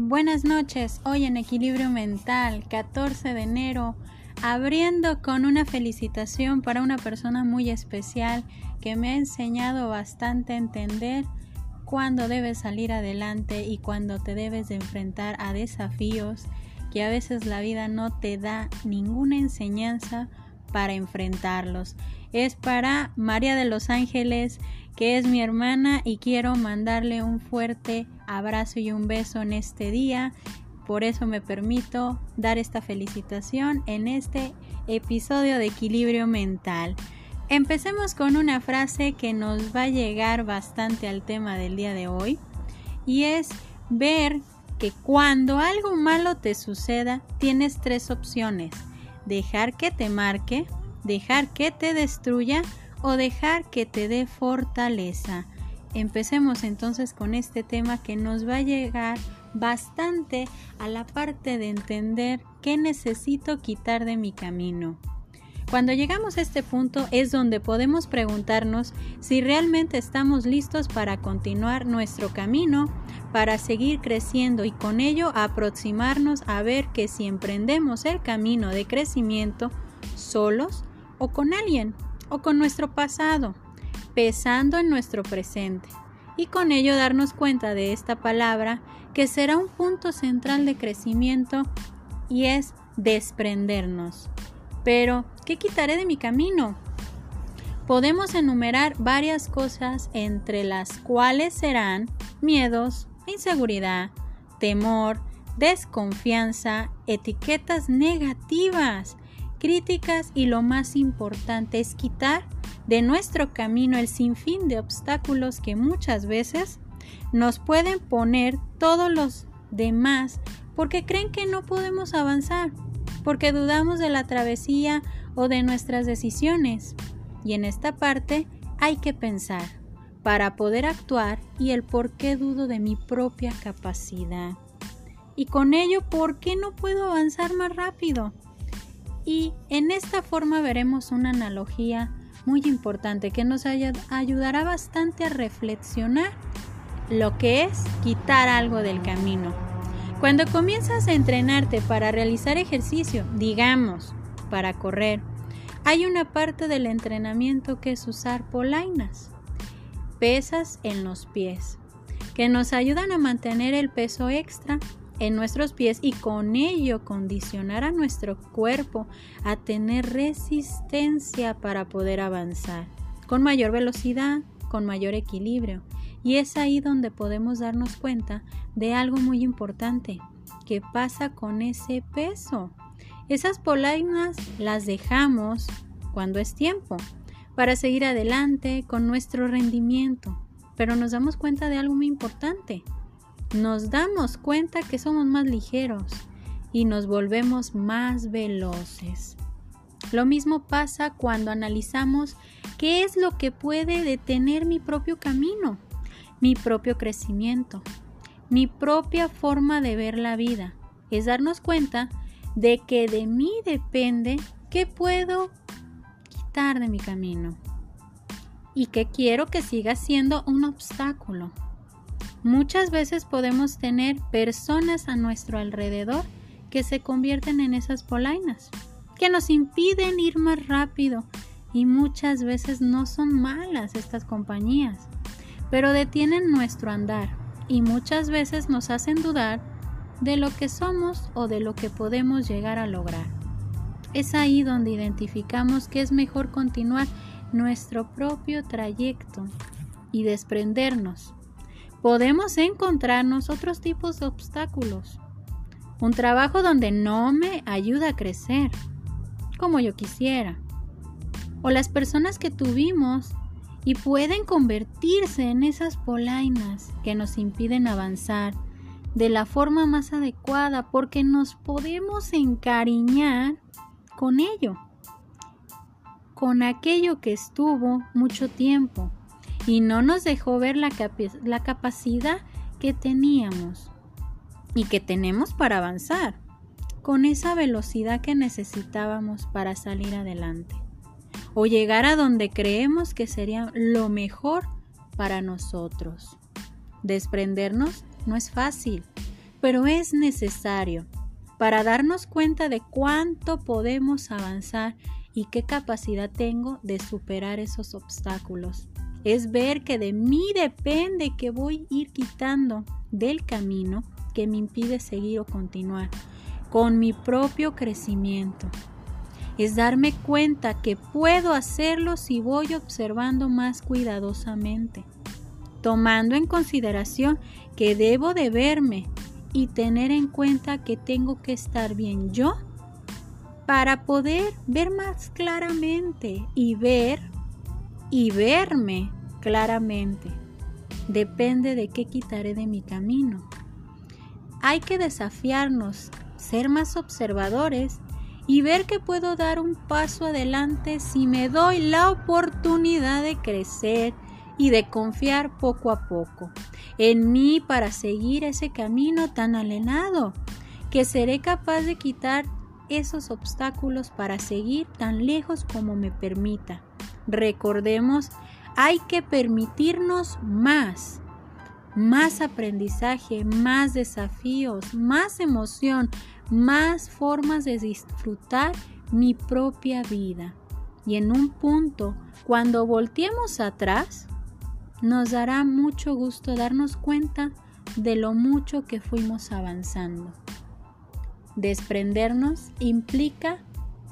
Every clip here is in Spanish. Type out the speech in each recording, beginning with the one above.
Buenas noches, hoy en Equilibrio Mental, 14 de enero, abriendo con una felicitación para una persona muy especial que me ha enseñado bastante a entender cuándo debes salir adelante y cuándo te debes de enfrentar a desafíos que a veces la vida no te da ninguna enseñanza para enfrentarlos. Es para María de los Ángeles, que es mi hermana y quiero mandarle un fuerte abrazo y un beso en este día. Por eso me permito dar esta felicitación en este episodio de equilibrio mental. Empecemos con una frase que nos va a llegar bastante al tema del día de hoy y es ver que cuando algo malo te suceda tienes tres opciones. Dejar que te marque, dejar que te destruya o dejar que te dé fortaleza. Empecemos entonces con este tema que nos va a llegar bastante a la parte de entender qué necesito quitar de mi camino. Cuando llegamos a este punto es donde podemos preguntarnos si realmente estamos listos para continuar nuestro camino, para seguir creciendo y con ello aproximarnos a ver que si emprendemos el camino de crecimiento solos o con alguien o con nuestro pasado, pesando en nuestro presente y con ello darnos cuenta de esta palabra que será un punto central de crecimiento y es desprendernos. Pero, ¿qué quitaré de mi camino? Podemos enumerar varias cosas entre las cuales serán miedos, inseguridad, temor, desconfianza, etiquetas negativas, críticas y lo más importante es quitar de nuestro camino el sinfín de obstáculos que muchas veces nos pueden poner todos los demás porque creen que no podemos avanzar porque dudamos de la travesía o de nuestras decisiones. Y en esta parte hay que pensar para poder actuar y el por qué dudo de mi propia capacidad. Y con ello, ¿por qué no puedo avanzar más rápido? Y en esta forma veremos una analogía muy importante que nos ayudará bastante a reflexionar lo que es quitar algo del camino. Cuando comienzas a entrenarte para realizar ejercicio, digamos, para correr, hay una parte del entrenamiento que es usar polainas, pesas en los pies, que nos ayudan a mantener el peso extra en nuestros pies y con ello condicionar a nuestro cuerpo a tener resistencia para poder avanzar con mayor velocidad, con mayor equilibrio. Y es ahí donde podemos darnos cuenta de algo muy importante. ¿Qué pasa con ese peso? Esas polainas las dejamos cuando es tiempo para seguir adelante con nuestro rendimiento. Pero nos damos cuenta de algo muy importante. Nos damos cuenta que somos más ligeros y nos volvemos más veloces. Lo mismo pasa cuando analizamos qué es lo que puede detener mi propio camino mi propio crecimiento, mi propia forma de ver la vida. Es darnos cuenta de que de mí depende qué puedo quitar de mi camino y que quiero que siga siendo un obstáculo. Muchas veces podemos tener personas a nuestro alrededor que se convierten en esas polainas, que nos impiden ir más rápido y muchas veces no son malas estas compañías pero detienen nuestro andar y muchas veces nos hacen dudar de lo que somos o de lo que podemos llegar a lograr. Es ahí donde identificamos que es mejor continuar nuestro propio trayecto y desprendernos. Podemos encontrarnos otros tipos de obstáculos. Un trabajo donde no me ayuda a crecer como yo quisiera. O las personas que tuvimos y pueden convertirse en esas polainas que nos impiden avanzar de la forma más adecuada porque nos podemos encariñar con ello, con aquello que estuvo mucho tiempo y no nos dejó ver la, la capacidad que teníamos y que tenemos para avanzar con esa velocidad que necesitábamos para salir adelante o llegar a donde creemos que sería lo mejor para nosotros. Desprendernos no es fácil. pero es necesario para darnos cuenta de cuánto podemos avanzar y qué capacidad tengo de superar esos obstáculos. Es ver que de mí depende que voy a ir quitando del camino que me impide seguir o continuar con mi propio crecimiento. Es darme cuenta que puedo hacerlo si voy observando más cuidadosamente, tomando en consideración que debo de verme y tener en cuenta que tengo que estar bien yo para poder ver más claramente y ver y verme claramente. Depende de qué quitaré de mi camino. Hay que desafiarnos, ser más observadores y ver que puedo dar un paso adelante si me doy la oportunidad de crecer y de confiar poco a poco en mí para seguir ese camino tan alenado, que seré capaz de quitar esos obstáculos para seguir tan lejos como me permita. Recordemos, hay que permitirnos más, más aprendizaje, más desafíos, más emoción, más formas de disfrutar mi propia vida. Y en un punto, cuando volteemos atrás, nos dará mucho gusto darnos cuenta de lo mucho que fuimos avanzando. Desprendernos implica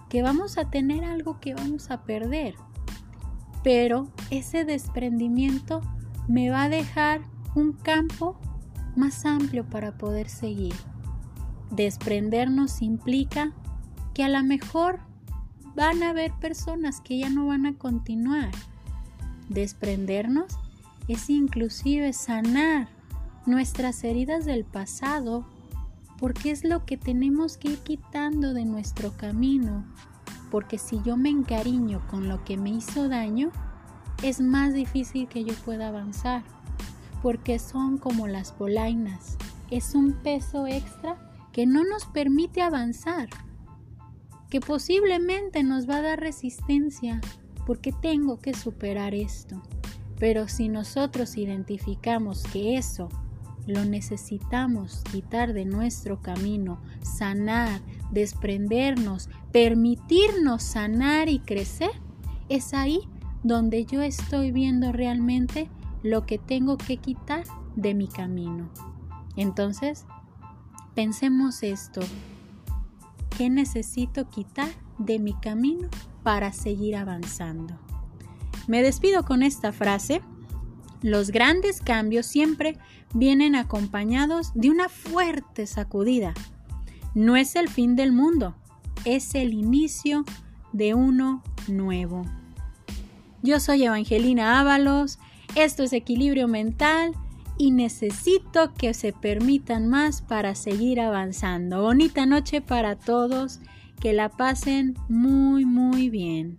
que vamos a tener algo que vamos a perder, pero ese desprendimiento me va a dejar un campo más amplio para poder seguir. Desprendernos implica que a lo mejor van a haber personas que ya no van a continuar. Desprendernos es inclusive sanar nuestras heridas del pasado, porque es lo que tenemos que ir quitando de nuestro camino, porque si yo me encariño con lo que me hizo daño, es más difícil que yo pueda avanzar, porque son como las polainas, es un peso extra que no nos permite avanzar, que posiblemente nos va a dar resistencia, porque tengo que superar esto. Pero si nosotros identificamos que eso lo necesitamos quitar de nuestro camino, sanar, desprendernos, permitirnos sanar y crecer, es ahí donde yo estoy viendo realmente lo que tengo que quitar de mi camino. Entonces, pensemos esto. ¿Qué necesito quitar de mi camino para seguir avanzando? Me despido con esta frase. Los grandes cambios siempre vienen acompañados de una fuerte sacudida. No es el fin del mundo, es el inicio de uno nuevo. Yo soy Evangelina Ábalos, esto es equilibrio mental y necesito que se permitan más para seguir avanzando. Bonita noche para todos, que la pasen muy muy bien.